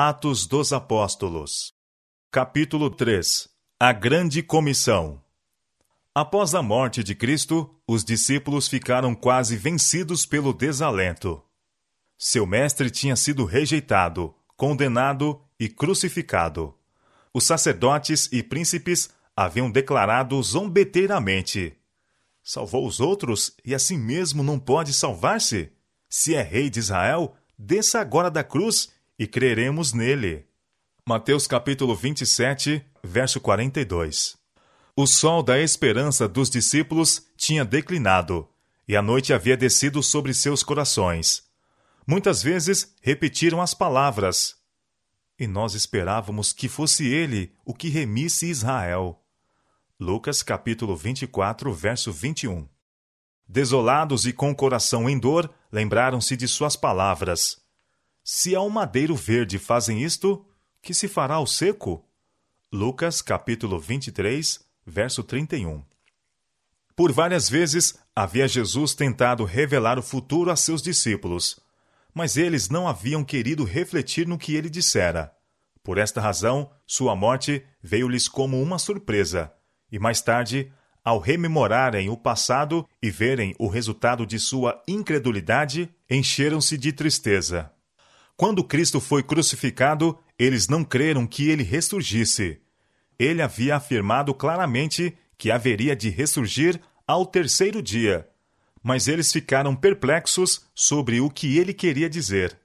Atos dos Apóstolos. Capítulo 3 A Grande Comissão. Após a morte de Cristo, os discípulos ficaram quase vencidos pelo desalento. Seu mestre tinha sido rejeitado, condenado e crucificado. Os sacerdotes e príncipes haviam declarado zombeteiramente: Salvou os outros e assim mesmo não pode salvar-se? Se é rei de Israel, desça agora da cruz e creremos nele. Mateus capítulo 27, verso 42. O sol da esperança dos discípulos tinha declinado, e a noite havia descido sobre seus corações. Muitas vezes repetiram as palavras: E nós esperávamos que fosse ele o que remisse Israel. Lucas capítulo 24, verso 21. Desolados e com o coração em dor, lembraram-se de suas palavras. Se ao madeiro verde fazem isto, que se fará ao seco? Lucas capítulo 23, verso 31. Por várias vezes havia Jesus tentado revelar o futuro a seus discípulos, mas eles não haviam querido refletir no que ele dissera. Por esta razão, sua morte veio-lhes como uma surpresa, e mais tarde, ao rememorarem o passado e verem o resultado de sua incredulidade, encheram-se de tristeza. Quando Cristo foi crucificado, eles não creram que ele ressurgisse. Ele havia afirmado claramente que haveria de ressurgir ao terceiro dia, mas eles ficaram perplexos sobre o que ele queria dizer.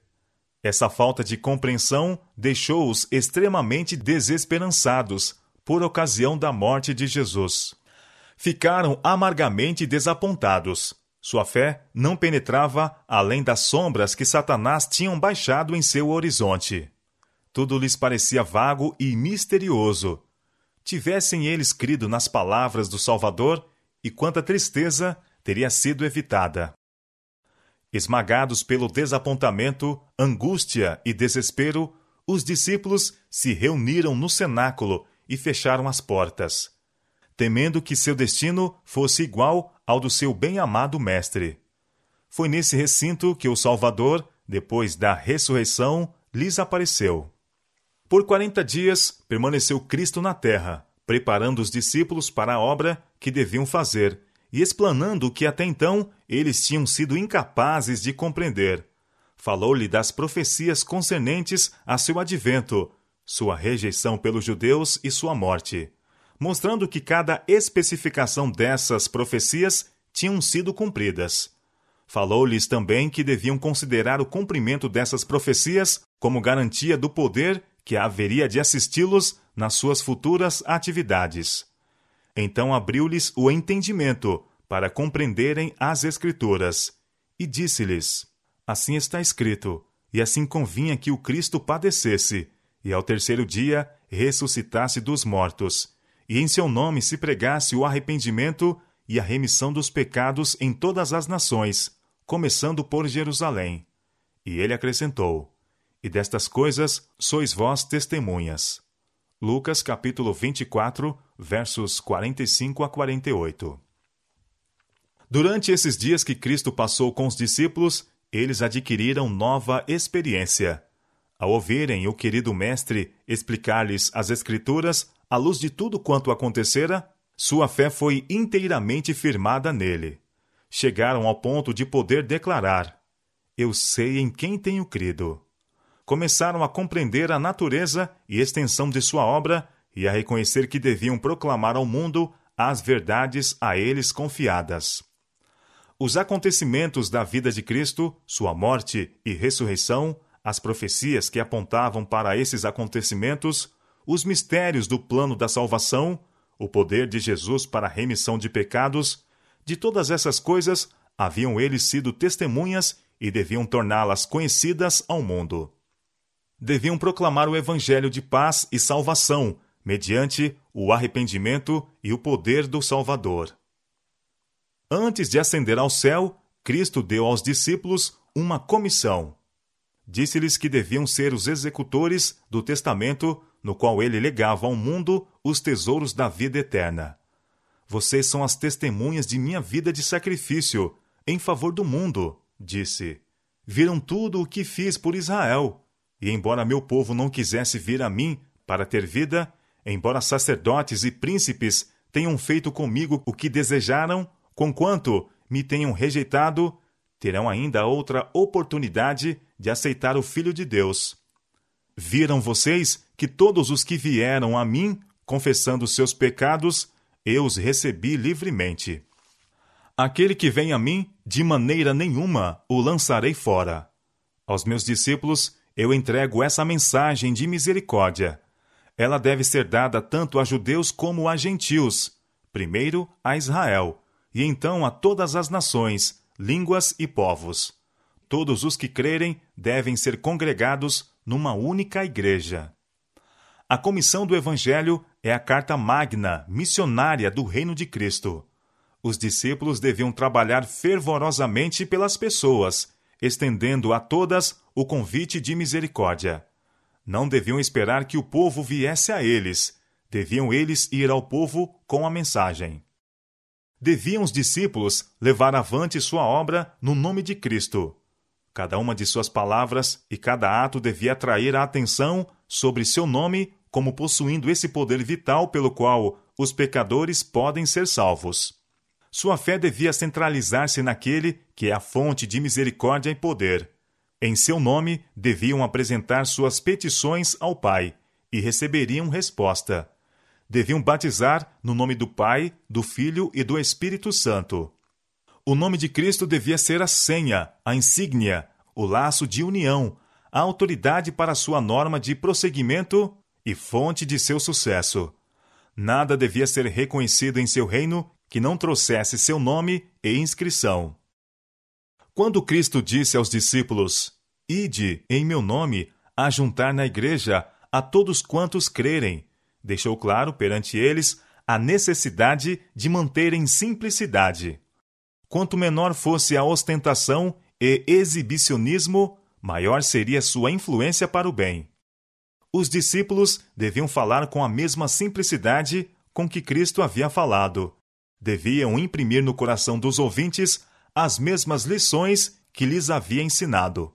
Essa falta de compreensão deixou-os extremamente desesperançados por ocasião da morte de Jesus. Ficaram amargamente desapontados sua fé não penetrava além das sombras que Satanás tinham baixado em seu horizonte. Tudo lhes parecia vago e misterioso. Tivessem eles crido nas palavras do Salvador, e quanta tristeza teria sido evitada. Esmagados pelo desapontamento, angústia e desespero, os discípulos se reuniram no cenáculo e fecharam as portas temendo que seu destino fosse igual ao do seu bem-amado Mestre. Foi nesse recinto que o Salvador, depois da ressurreição, lhes apareceu. Por quarenta dias permaneceu Cristo na terra, preparando os discípulos para a obra que deviam fazer e explanando o que até então eles tinham sido incapazes de compreender. Falou-lhe das profecias concernentes a seu advento, sua rejeição pelos judeus e sua morte mostrando que cada especificação dessas profecias tinham sido cumpridas. Falou-lhes também que deviam considerar o cumprimento dessas profecias como garantia do poder que haveria de assisti-los nas suas futuras atividades. Então abriu-lhes o entendimento para compreenderem as Escrituras, e disse-lhes: Assim está escrito, e assim convinha que o Cristo padecesse, e ao terceiro dia ressuscitasse dos mortos, e em seu nome se pregasse o arrependimento e a remissão dos pecados em todas as nações, começando por Jerusalém. E ele acrescentou: E destas coisas sois vós testemunhas. Lucas capítulo 24, versos 45 a 48. Durante esses dias que Cristo passou com os discípulos, eles adquiriram nova experiência. Ao ouvirem o querido Mestre explicar-lhes as Escrituras, à luz de tudo quanto acontecera, sua fé foi inteiramente firmada nele. Chegaram ao ponto de poder declarar: Eu sei em quem tenho crido. Começaram a compreender a natureza e extensão de sua obra e a reconhecer que deviam proclamar ao mundo as verdades a eles confiadas. Os acontecimentos da vida de Cristo, sua morte e ressurreição, as profecias que apontavam para esses acontecimentos, os mistérios do plano da salvação, o poder de Jesus para a remissão de pecados, de todas essas coisas haviam eles sido testemunhas e deviam torná-las conhecidas ao mundo. Deviam proclamar o evangelho de paz e salvação, mediante o arrependimento e o poder do Salvador. Antes de ascender ao céu, Cristo deu aos discípulos uma comissão. Disse-lhes que deviam ser os executores do testamento no qual ele legava ao mundo os tesouros da vida eterna. Vocês são as testemunhas de minha vida de sacrifício, em favor do mundo, disse. Viram tudo o que fiz por Israel, e embora meu povo não quisesse vir a mim para ter vida, embora sacerdotes e príncipes tenham feito comigo o que desejaram, conquanto me tenham rejeitado, terão ainda outra oportunidade de aceitar o Filho de Deus. Viram vocês que todos os que vieram a mim, confessando seus pecados, eu os recebi livremente. Aquele que vem a mim, de maneira nenhuma o lançarei fora. Aos meus discípulos, eu entrego essa mensagem de misericórdia. Ela deve ser dada tanto a judeus como a gentios, primeiro a Israel, e então a todas as nações, línguas e povos. Todos os que crerem devem ser congregados numa única igreja. A comissão do Evangelho é a carta magna, missionária do Reino de Cristo. Os discípulos deviam trabalhar fervorosamente pelas pessoas, estendendo a todas o convite de misericórdia. Não deviam esperar que o povo viesse a eles, deviam eles ir ao povo com a mensagem. Deviam os discípulos levar avante sua obra no nome de Cristo. Cada uma de suas palavras e cada ato devia atrair a atenção sobre seu nome como possuindo esse poder vital pelo qual os pecadores podem ser salvos. Sua fé devia centralizar-se naquele que é a fonte de misericórdia e poder. Em seu nome deviam apresentar suas petições ao Pai e receberiam resposta. Deviam batizar no nome do Pai, do Filho e do Espírito Santo. O nome de Cristo devia ser a senha, a insígnia, o laço de união, a autoridade para sua norma de prosseguimento e fonte de seu sucesso. Nada devia ser reconhecido em seu reino que não trouxesse seu nome e inscrição. Quando Cristo disse aos discípulos: Ide em meu nome a juntar na igreja a todos quantos crerem, deixou claro perante eles a necessidade de manterem simplicidade. Quanto menor fosse a ostentação e exibicionismo, maior seria sua influência para o bem. Os discípulos deviam falar com a mesma simplicidade com que Cristo havia falado, deviam imprimir no coração dos ouvintes as mesmas lições que lhes havia ensinado.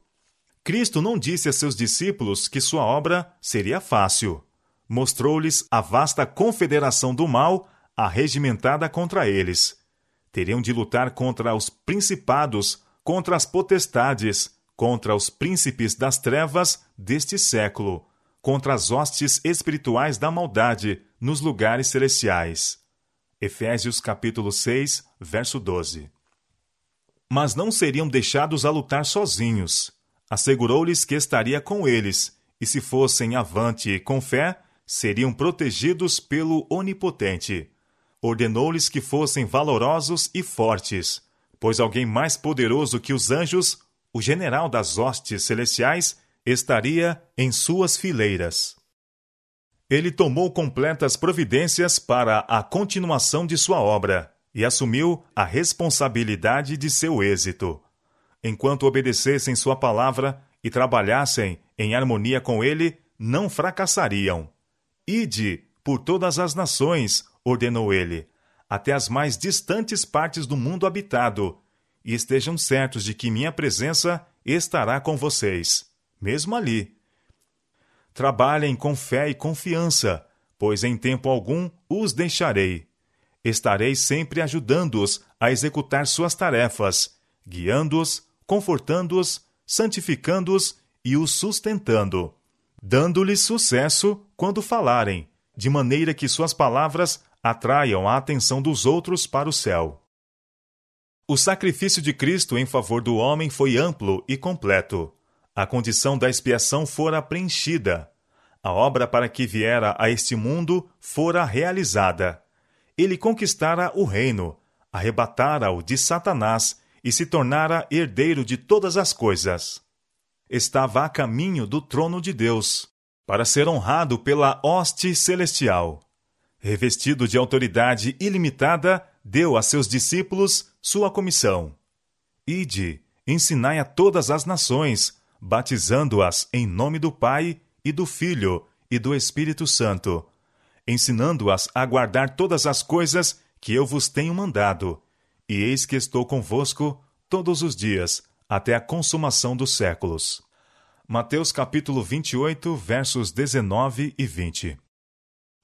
Cristo não disse a seus discípulos que sua obra seria fácil. Mostrou-lhes a vasta confederação do mal arregimentada contra eles. Teriam de lutar contra os principados, contra as potestades, contra os príncipes das trevas deste século, contra as hostes espirituais da maldade nos lugares celestiais. Efésios capítulo 6, verso 12. Mas não seriam deixados a lutar sozinhos. Assegurou-lhes que estaria com eles, e se fossem avante com fé, seriam protegidos pelo Onipotente. Ordenou-lhes que fossem valorosos e fortes, pois alguém mais poderoso que os anjos, o general das hostes celestiais, estaria em suas fileiras ele tomou completas providências para a continuação de sua obra e assumiu a responsabilidade de seu êxito. Enquanto obedecessem sua palavra e trabalhassem em harmonia com ele, não fracassariam. Ide por todas as nações, ordenou ele, até as mais distantes partes do mundo habitado, e estejam certos de que minha presença estará com vocês, mesmo ali Trabalhem com fé e confiança, pois em tempo algum os deixarei. Estarei sempre ajudando-os a executar suas tarefas, guiando-os, confortando-os, santificando-os e os sustentando, dando-lhes sucesso quando falarem, de maneira que suas palavras atraiam a atenção dos outros para o céu. O sacrifício de Cristo em favor do homem foi amplo e completo a condição da expiação fora preenchida. A obra para que viera a este mundo fora realizada. Ele conquistara o reino, arrebatara-o de Satanás e se tornara herdeiro de todas as coisas. Estava a caminho do trono de Deus, para ser honrado pela hoste celestial. Revestido de autoridade ilimitada, deu a seus discípulos sua comissão. Ide, ensinai a todas as nações, batizando-as em nome do Pai e do Filho e do Espírito Santo, ensinando-as a guardar todas as coisas que eu vos tenho mandado. E eis que estou convosco todos os dias, até a consumação dos séculos. Mateus capítulo 28, versos 19 e 20.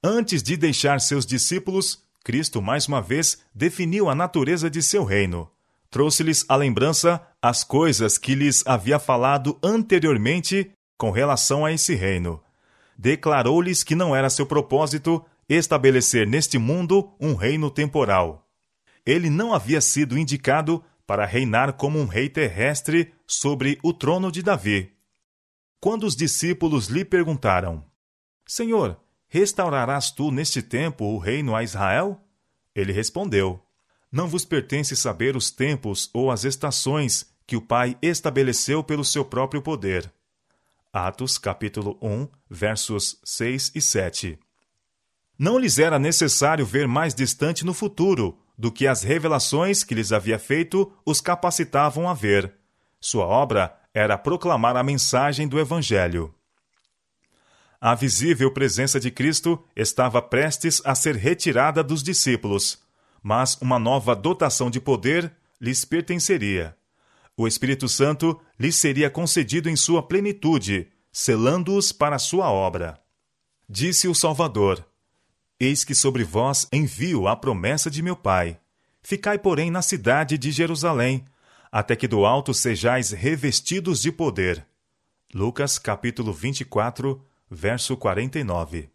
Antes de deixar seus discípulos, Cristo mais uma vez definiu a natureza de seu reino. Trouxe-lhes à lembrança as coisas que lhes havia falado anteriormente com relação a esse reino. Declarou-lhes que não era seu propósito estabelecer neste mundo um reino temporal. Ele não havia sido indicado para reinar como um rei terrestre sobre o trono de Davi. Quando os discípulos lhe perguntaram: Senhor, restaurarás tu neste tempo o reino a Israel? Ele respondeu: Não vos pertence saber os tempos ou as estações que o Pai estabeleceu pelo seu próprio poder. Atos capítulo 1, versos 6 e 7. Não lhes era necessário ver mais distante no futuro do que as revelações que lhes havia feito os capacitavam a ver. Sua obra era proclamar a mensagem do Evangelho. A visível presença de Cristo estava prestes a ser retirada dos discípulos, mas uma nova dotação de poder lhes pertenceria. O Espírito Santo lhes seria concedido em sua plenitude, selando-os para sua obra. Disse o Salvador: Eis que sobre vós envio a promessa de meu Pai. Ficai, porém, na cidade de Jerusalém, até que do alto sejais revestidos de poder. Lucas capítulo 24, verso 49.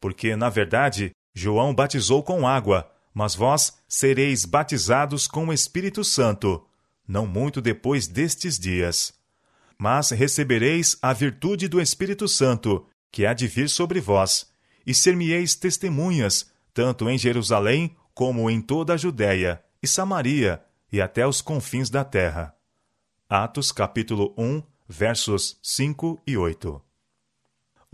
Porque, na verdade, João batizou com água, mas vós sereis batizados com o Espírito Santo, não muito depois destes dias. Mas recebereis a virtude do Espírito Santo, que há de vir sobre vós, e ser-me-eis testemunhas, tanto em Jerusalém como em toda a Judéia e Samaria e até os confins da terra. Atos capítulo 1, versos 5 e 8.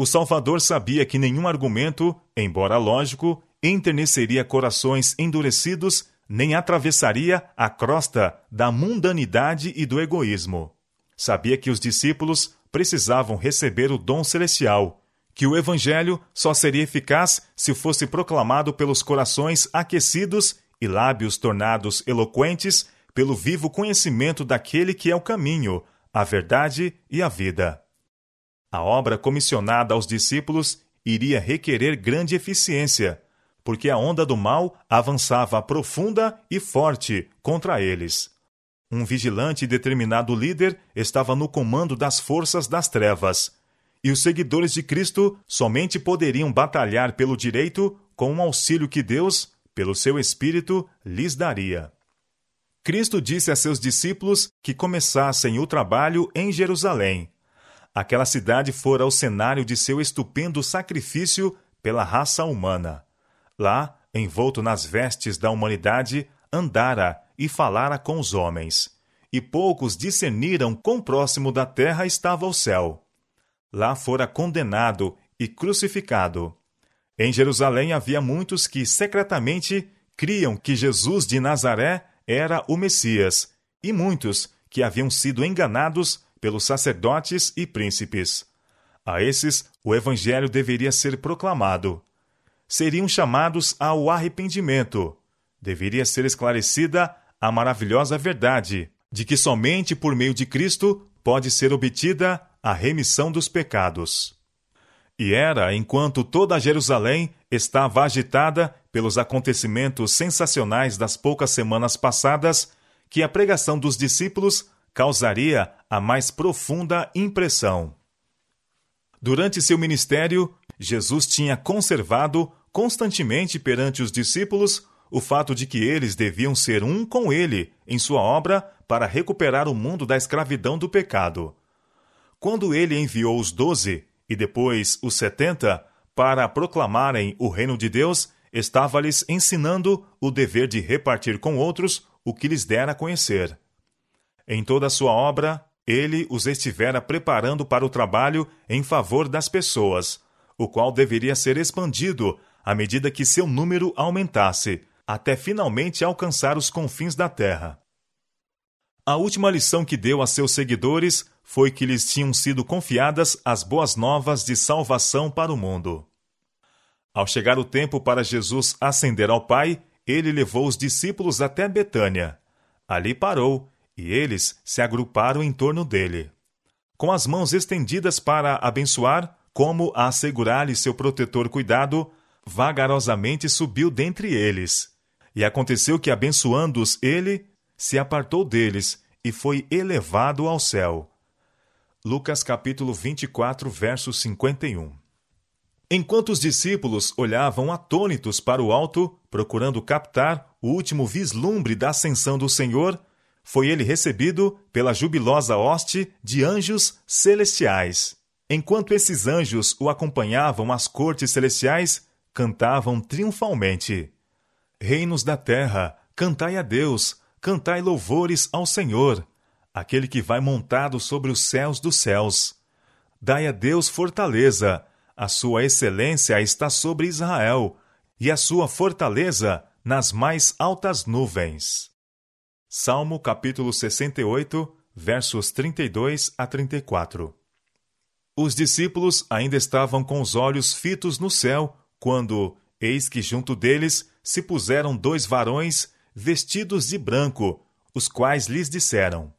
O Salvador sabia que nenhum argumento, embora lógico, enterneceria corações endurecidos nem atravessaria a crosta da mundanidade e do egoísmo. Sabia que os discípulos precisavam receber o dom celestial que o Evangelho só seria eficaz se fosse proclamado pelos corações aquecidos e lábios tornados eloquentes pelo vivo conhecimento daquele que é o caminho, a verdade e a vida. A obra comissionada aos discípulos iria requerer grande eficiência, porque a onda do mal avançava profunda e forte contra eles. Um vigilante e determinado líder estava no comando das forças das trevas e os seguidores de Cristo somente poderiam batalhar pelo direito com um auxílio que Deus, pelo seu Espírito, lhes daria. Cristo disse a seus discípulos que começassem o trabalho em Jerusalém. Aquela cidade fora o cenário de seu estupendo sacrifício pela raça humana. Lá, envolto nas vestes da humanidade, andara e falara com os homens. E poucos discerniram quão próximo da terra estava o céu lá fora condenado e crucificado. Em Jerusalém havia muitos que secretamente criam que Jesus de Nazaré era o Messias, e muitos que haviam sido enganados pelos sacerdotes e príncipes. A esses o evangelho deveria ser proclamado. Seriam chamados ao arrependimento. Deveria ser esclarecida a maravilhosa verdade de que somente por meio de Cristo pode ser obtida a remissão dos pecados. E era enquanto toda Jerusalém estava agitada pelos acontecimentos sensacionais das poucas semanas passadas que a pregação dos discípulos causaria a mais profunda impressão. Durante seu ministério, Jesus tinha conservado constantemente perante os discípulos o fato de que eles deviam ser um com ele em sua obra para recuperar o mundo da escravidão do pecado. Quando ele enviou os doze e depois os setenta para proclamarem o reino de Deus, estava-lhes ensinando o dever de repartir com outros o que lhes dera a conhecer. Em toda a sua obra, ele os estivera preparando para o trabalho em favor das pessoas, o qual deveria ser expandido à medida que seu número aumentasse, até finalmente alcançar os confins da terra. A última lição que deu a seus seguidores foi que lhes tinham sido confiadas as boas novas de salvação para o mundo. Ao chegar o tempo para Jesus ascender ao Pai, ele levou os discípulos até Betânia. Ali parou e eles se agruparam em torno dele. com as mãos estendidas para abençoar, como a assegurar-lhe seu protetor cuidado, vagarosamente subiu dentre eles. E aconteceu que, abençoando-os ele, se apartou deles e foi elevado ao céu. Lucas capítulo 24, verso 51. Enquanto os discípulos olhavam atônitos para o alto, procurando captar o último vislumbre da ascensão do Senhor, foi ele recebido pela jubilosa hoste de anjos celestiais. Enquanto esses anjos o acompanhavam às cortes celestiais, cantavam triunfalmente: Reinos da terra, cantai a Deus, cantai louvores ao Senhor aquele que vai montado sobre os céus dos céus. Dai a Deus fortaleza, a sua excelência está sobre Israel, e a sua fortaleza nas mais altas nuvens. Salmo capítulo 68, versos 32 a 34. Os discípulos ainda estavam com os olhos fitos no céu, quando, eis que junto deles se puseram dois varões vestidos de branco, os quais lhes disseram: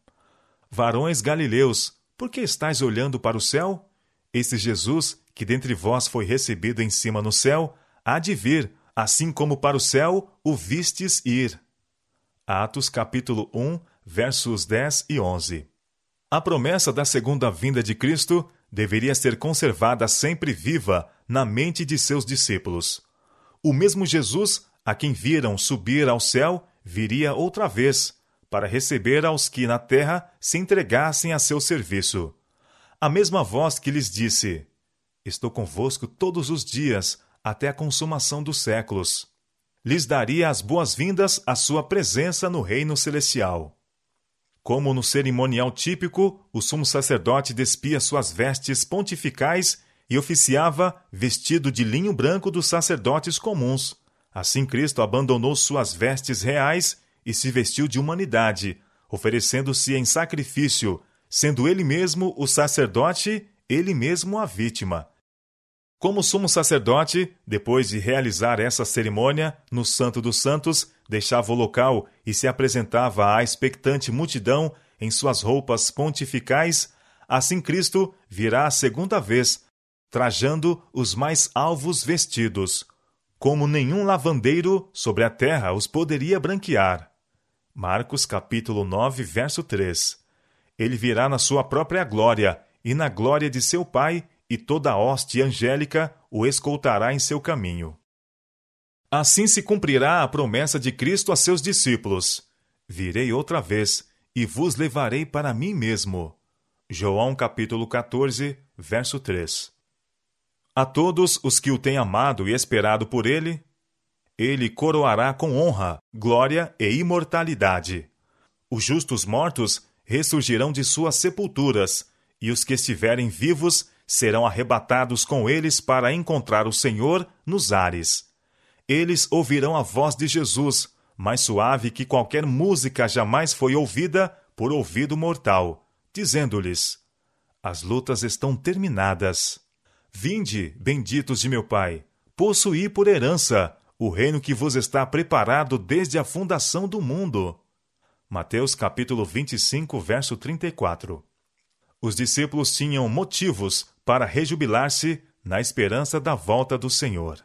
Varões galileus, por que estáis olhando para o céu? Esse Jesus, que dentre vós foi recebido em cima no céu, há de vir, assim como para o céu o vistes ir. Atos capítulo 1, versos 10 e 11. A promessa da segunda vinda de Cristo deveria ser conservada sempre viva na mente de seus discípulos. O mesmo Jesus, a quem viram subir ao céu, viria outra vez, para receber aos que na terra se entregassem a seu serviço. A mesma voz que lhes disse: Estou convosco todos os dias, até a consumação dos séculos. Lhes daria as boas-vindas à sua presença no reino celestial. Como no cerimonial típico, o sumo sacerdote despia suas vestes pontificais e oficiava vestido de linho branco dos sacerdotes comuns. Assim Cristo abandonou suas vestes reais e se vestiu de humanidade, oferecendo-se em sacrifício, sendo ele mesmo o sacerdote, ele mesmo a vítima. Como sumo sacerdote, depois de realizar essa cerimônia, no Santo dos Santos, deixava o local e se apresentava à expectante multidão em suas roupas pontificais, assim Cristo virá a segunda vez, trajando os mais alvos vestidos, como nenhum lavandeiro sobre a terra os poderia branquear. Marcos capítulo 9, verso 3. Ele virá na sua própria glória e na glória de seu Pai, e toda a hoste angélica o escoltará em seu caminho. Assim se cumprirá a promessa de Cristo a seus discípulos: Virei outra vez e vos levarei para mim mesmo. João capítulo 14, verso 3. A todos os que o têm amado e esperado por ele, ele coroará com honra, glória e imortalidade. Os justos mortos ressurgirão de suas sepulturas, e os que estiverem vivos serão arrebatados com eles para encontrar o Senhor nos ares. Eles ouvirão a voz de Jesus, mais suave que qualquer música jamais foi ouvida por ouvido mortal, dizendo-lhes: As lutas estão terminadas. Vinde, benditos de meu Pai, possuí por herança o reino que vos está preparado desde a fundação do mundo. Mateus capítulo 25, verso 34. Os discípulos tinham motivos para rejubilar-se na esperança da volta do Senhor.